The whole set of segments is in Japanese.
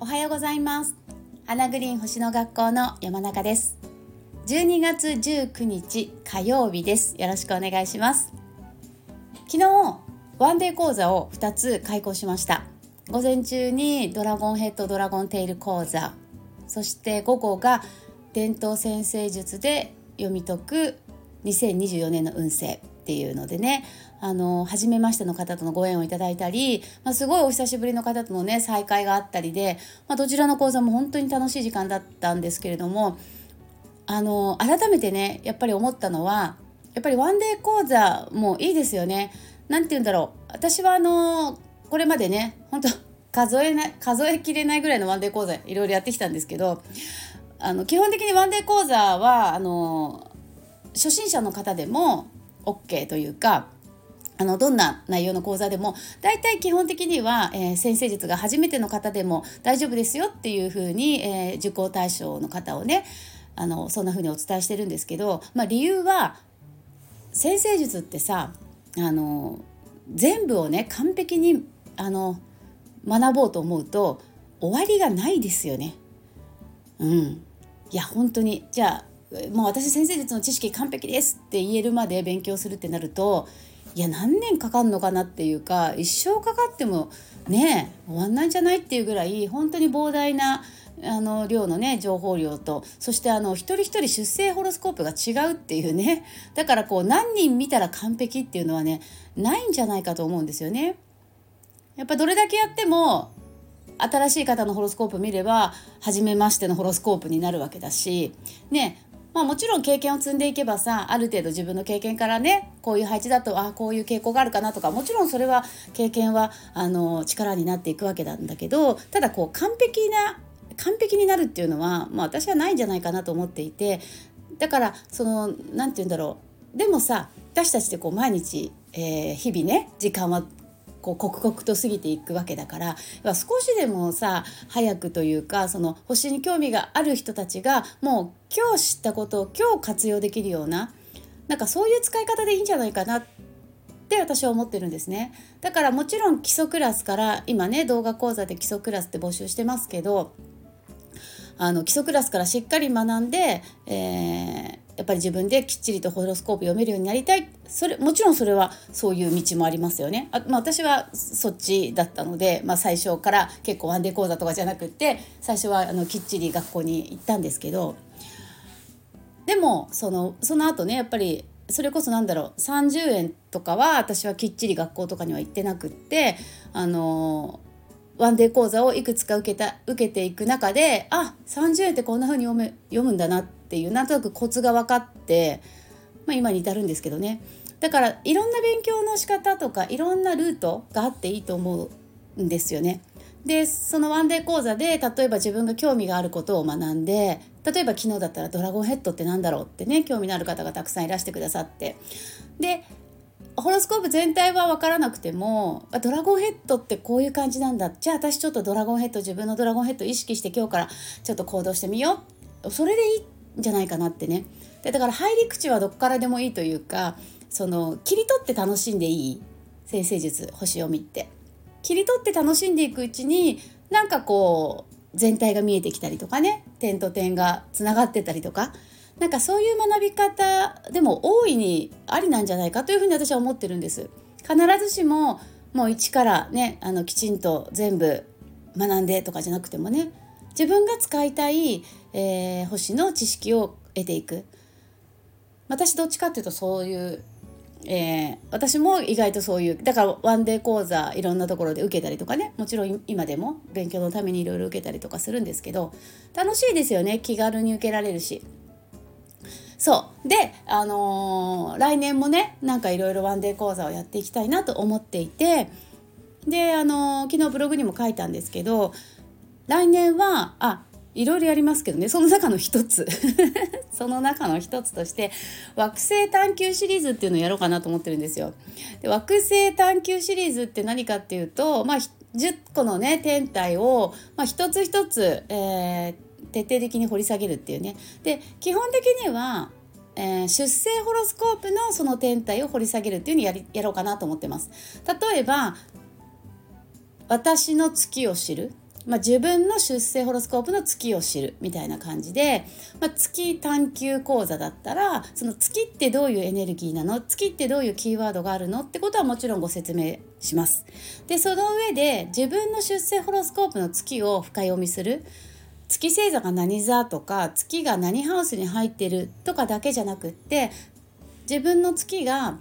おはようございます。花グリーン星の学校の山中です。12月19日火曜日です。よろしくお願いします。昨日ワンデー講座を2つ開講しました。午前中にドラゴンヘッドドラゴンテイル講座そして午後が伝統先生術で読み解く2024年の運勢。っていうのでねあの初めましての方とのご縁をいただいたり、まあ、すごいお久しぶりの方とのね再会があったりで、まあ、どちらの講座も本当に楽しい時間だったんですけれどもあの改めてねやっぱり思ったのはやっぱりワンデー講座もいいですよね。なんて言うんだろう私はあのこれまでね本当数えな数えきれないぐらいのワンデー講座いろいろやってきたんですけどあの基本的にワンデー講座はあの初心者の方でも OK というかあのどんな内容の講座でも大体基本的には、えー、先生術が初めての方でも大丈夫ですよっていうふうに、えー、受講対象の方をねあのそんなふうにお伝えしてるんですけど、まあ、理由は先生術ってさあの全部をね完璧にあの学ぼうと思うと終わりがないですよね。うん、いや本当にじゃあもう私先生術の知識完璧ですって言えるまで勉強するってなるといや何年かかるのかなっていうか一生かかってもね終わんないんじゃないっていうぐらい本当に膨大なあの量のね情報量とそしてあの一人一人出生ホロスコープが違うっていうねだからこう何人見たら完璧っていうのはねないんじゃないかと思うんですよね。やっぱどれだけやっても新しい方のホロスコープ見れば初めましてのホロスコープになるわけだしねまあもちろん経験を積んでいけばさある程度自分の経験からねこういう配置だとあこういう傾向があるかなとかもちろんそれは経験はあの力になっていくわけなんだけどただこう完璧な完璧になるっていうのは、まあ、私はないんじゃないかなと思っていてだからその何て言うんだろう。でもさ私たちってこう毎日、えー、日々ね時間はこう刻々と過ぎていくわけだから少しでもさ早くというかその星に興味がある人たちがもう今日知ったことを今日活用できるようななんかそういう使い方でいいんじゃないかなって私は思ってるんですね。だからもちろん基礎クラスから今ね動画講座で基礎クラスって募集してますけどあの基礎クラスからしっかり学んで、えー、やっぱり自分できっちりとホロスコープ読めるようになりたいそれもちろんそれはそういう道もありますよね。あまあ、私はそっちだったので、まあ、最初から結構ワンデー講座とかじゃなくって最初はあのきっちり学校に行ったんですけどでもそのその後ねやっぱりそれこそなんだろう30円とかは私はきっちり学校とかには行ってなくってあのワンデー講座をいくつか受けた受けていく中であ30円ってこんな風に読め読むんだなってていうなんとなくコツが分かって、まあ、今に至るんですけどねだからいろんな勉強の仕方とかいろんなルートがあっていいと思うんですよね。でそのワンデー講座で例えば自分が興味があることを学んで例えば昨日だったら「ドラゴンヘッドって何だろう?」ってね興味のある方がたくさんいらしてくださってでホロスコープ全体は分からなくてもドラゴンヘッドってこういう感じなんだじゃあ私ちょっとドラゴンヘッド自分のドラゴンヘッド意識して今日からちょっと行動してみようそれでいいんじゃないかなってね。でだから入り口はどこからでもいいというかその切り取って楽しんでいい先生術星読みって。切り取って楽しんでいくうちになんかこう全体が見えてきたりとかね。点と点がつながってたりとか。なんかそういう学び方でも大いにありなんじゃないかというふうに私は思ってるんです。必ずしももう一からねあのきちんと全部学んでとかじゃなくてもね。自分が使いたい、えー、星の知識を得ていく。私どっちかっていうとそういう、えー、私も意外とそういうだからワンデー講座いろんなところで受けたりとかね。もちろん今でも勉強のためにいろいろ受けたりとかするんですけど楽しいですよね。気軽に受けられるし。そう。で、あのー、来年もねなんかいろいろワンデー講座をやっていきたいなと思っていて。で、あのー、昨日ブログにも書いたんですけど来年はあいろいろやりますけどねその中の一つ その中の一つとして惑星探求シリーズっていうのをやろうかなと思ってるんですよ。で惑星探求シリーズって何かっていうと、まあ、10個のね天体を、まあ、一つ一つ、えー、徹底的に掘り下げるっていうねで基本的にはえー、出生ホロスコープのその天体を掘り下げるっていうのをやりやろうかなと思ってます。例えば私の月を知るまあ、自分の出生ホロスコープの月を知るみたいな感じで、まあ、月探求講座だったらその月ってどういうエネルギーなの？月ってどういうキーワードがあるの？ってことはもちろんご説明します。でその上で自分の出生ホロスコープの月を深読みする。月星座が何座とか月が何ハウスに入ってるとかだけじゃなくって自分の月が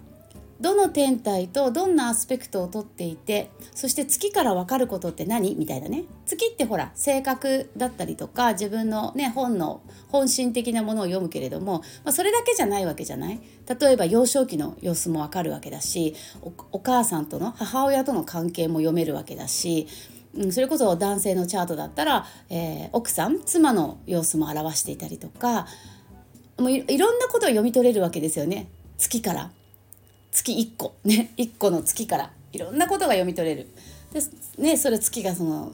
どの天体とどんなアスペクトをとっていてそして月から分かることって何？みたいなね。月ってほら性格だったりとか自分のね本の本心的なものを読むけれども、まあ、それだけじゃないわけじゃない？例えば幼少期の様子も分かるわけだしお母さんとの母親との関係も読めるわけだしうん、それこそ男性のチャートだったら、えー、奥さん妻の様子も表していたりとかもういろんなことを読み取れるわけですよね。月から。月1個 ね1個の月からいろんなことが読み取れる。でねそれ月がその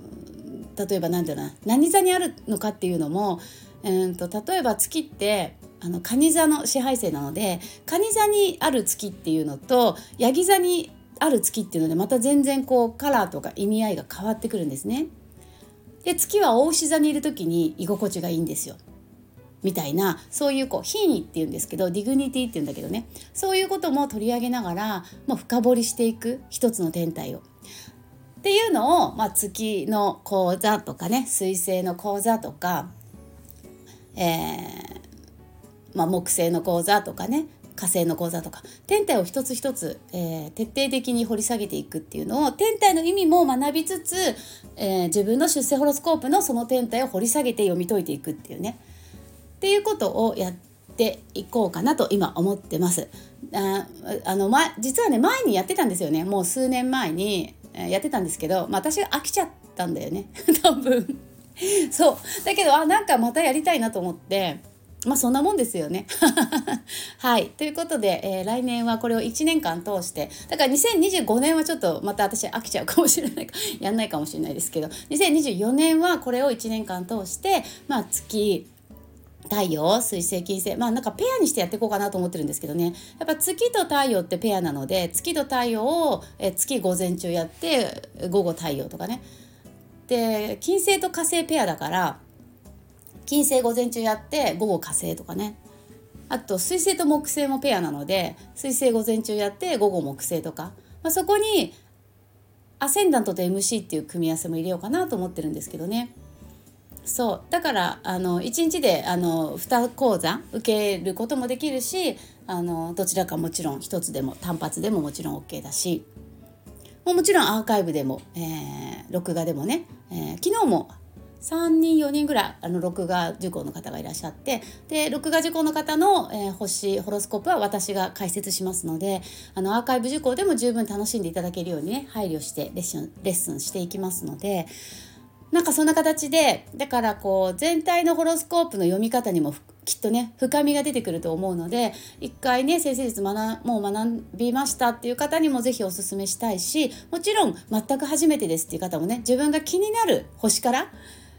例えば何て言うの何座にあるのかっていうのも、えーと、と例えば月ってあの蟹座の支配星なので蟹座にある月っていうのとヤギ座にある月っていうのでまた全然こうカラーとか意味合いが変わってくるんですね。で月は牡牛座にいる時に居心地がいいんですよ。みたいなそういうこう品位っていうんですけど dignity っていうんだけどねそういうことも取り上げながらもう深掘りしていく一つの天体を。っていうのを、まあ、月の講座とかね水星の講座とか、えーまあ、木星の講座とかね火星の講座とか天体を一つ一つ、えー、徹底的に掘り下げていくっていうのを天体の意味も学びつつ、えー、自分の出世ホロスコープのその天体を掘り下げて読み解いていくっていうねっていうことをやっていこうかなと今思ってます。ああの、ま、実はね前にやってたんですよねもう数年前にやってたんですけど、まあ、私が飽きちゃったんだよね 多分そうだけどあなんかまたやりたいなと思ってまあそんなもんですよね。はい。ということで、えー、来年はこれを1年間通して、だから2025年はちょっとまた私飽きちゃうかもしれないか、やんないかもしれないですけど、2024年はこれを1年間通して、まあ月、太陽水星金星。まあなんかペアにしてやっていこうかなと思ってるんですけどね。やっぱ月と太陽ってペアなので月と太陽をえ月午前中やって午後太陽とかね。で金星と火星ペアだから金星午前中やって午後火星とかね。あと水星と木星もペアなので水星午前中やって午後木星とか、まあ、そこにアセンダントと MC っていう組み合わせも入れようかなと思ってるんですけどね。そう。だからあの1日であの2講座受けることもできるしあのどちらかもちろん1つでも単発でももちろん OK だしももちろんアーカイブでも、えー、録画でもね、えー、昨日も3人4人ぐらいあの録画受講の方がいらっしゃってで録画受講の方の、えー、星ホロスコープは私が解説しますのであのアーカイブ受講でも十分楽しんでいただけるようにね配慮してレッスンレッスンしていきますのでなんかそんな形でだからこう全体のホロスコープの読み方にもきっとね深みが出てくると思うので一回ね先生術学もう学びましたっていう方にも是非おすすめしたいしもちろん全く初めてですっていう方もね自分が気になる星から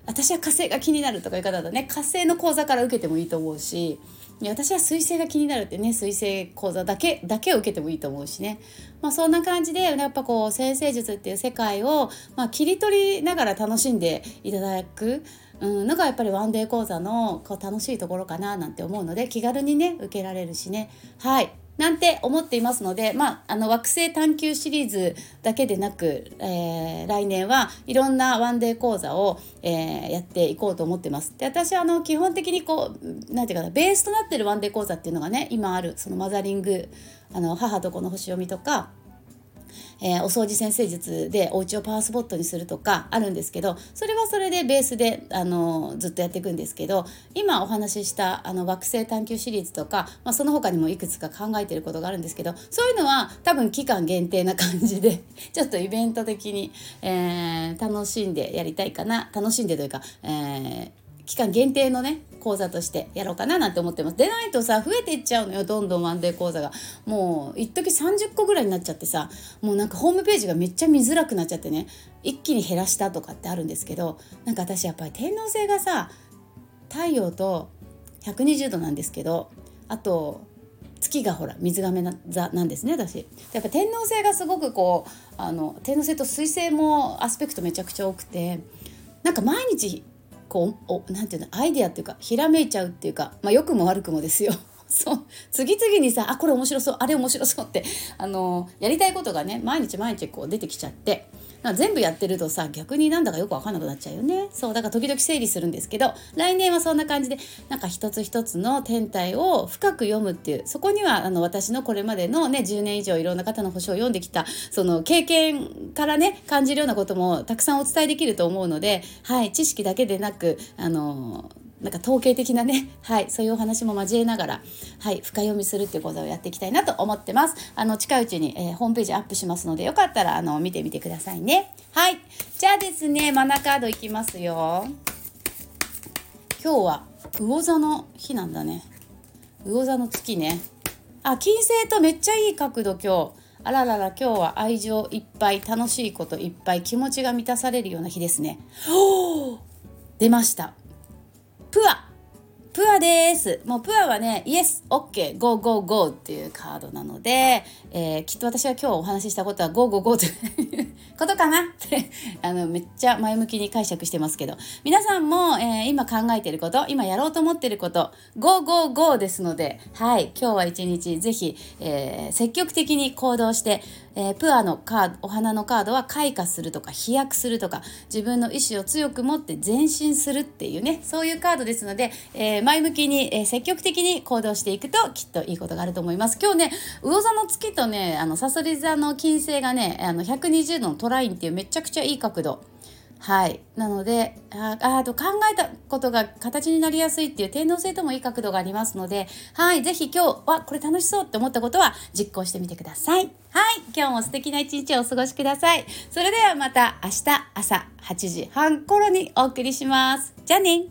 私は火星が気になるとかいう方だとね火星の講座から受けてもいいと思うし私は彗星が気になるってね彗星講座だけだけを受けてもいいと思うしね、まあ、そんな感じでやっぱこう先生術っていう世界を、まあ、切り取りながら楽しんでいただく。うん、のがやっぱりワンデー講座のこう楽しいところかななんて思うので気軽にね受けられるしね。はい。なんて思っていますので、まあ、あの惑星探求シリーズだけでなく、えー、来年はいろんなワンデー講座を、えー、やっていこうと思ってます。で私はあの基本的にこうなんていうかなベースとなってるワンデー講座っていうのがね今あるそのマザリングあの母と子の星読みとかえー、お掃除先生術でお家をパワースポットにするとかあるんですけどそれはそれでベースであのずっとやっていくんですけど今お話ししたあの惑星探求シリーズとか、まあ、その他にもいくつか考えてることがあるんですけどそういうのは多分期間限定な感じで ちょっとイベント的に、えー、楽しんでやりたいかな楽しんでというか、えー、期間限定のね講座としてやろうかななんて思ってます。でないとさ増えていっちゃうのよどんどんワンデー講座が。もう一時30個ぐらいになっちゃってさもうなんかホームページがめっちゃ見づらくなっちゃってね。一気に減らしたとかってあるんですけどなんか私やっぱり天王星がさ太陽と120度なんですけどあと月がほら水亀座なんですね私。やっぱ天王星がすごくこうあの天王星と水星もアスペクトめちゃくちゃ多くてなんか毎日こうおなんていうのアイデアっていうかひらめいちゃうっていうかまあ良くも悪くもですよ。そう。次々にさあこれ面白そうあれ面白そうってあのやりたいことがね毎日毎日こう出てきちゃって全部やってるとさ逆になんだかよく分かんなくなっちゃうよね。そうだから時々整理するんですけど来年はそんな感じでなんか一つ一つの天体を深く読むっていうそこにはあの私のこれまでのね10年以上いろんな方の星を読んできたその経験からね感じるようなこともたくさんお伝えできると思うのではい知識だけでなくあのなんか統計的なね、はい、そういうお話も交えながら、はい、深読みするっていうことをやっていきたいなと思ってます。あの、近いうちに、えー、ホームページアップしますので、よかったら、あの、見てみてくださいね。はい。じゃあですね、マナカードいきますよ。今日は、魚座の日なんだね。魚座の月ね。あ、金星とめっちゃいい角度今日。あららら今日は愛情いっぱい楽しいこといっぱい気持ちが満たされるような日ですね。出ましたプアプアです。もうプアはね、イエス、オッケー、ゴーゴーゴーっていうカードなので、えー、きっと私は今日お話ししたことは go go go ということかな？ってあの、めっちゃ前向きに解釈してますけど、皆さんも、えー、今考えてること、今やろうと思ってること、 go go go ですので、はい、今日は一日ぜひ、えー、積極的に行動して、えー、プアのカードお花のカードは開花するとか飛躍するとか自分の意志を強く持って前進するっていうねそういうカードですので、えー、前向きに、えー、積極的に行動していくときっといいことがあると思います今日ね魚座の月とねあのさそり座の金星がねあの120度のトラインっていうめちゃくちゃいい角度はい。なので、ああと考えたことが形になりやすいっていう天皇制ともいい角度がありますので、はい。ぜひ今日はこれ楽しそうって思ったことは実行してみてください。はい。今日も素敵な一日をお過ごしください。それではまた明日朝8時半頃にお送りします。じゃあね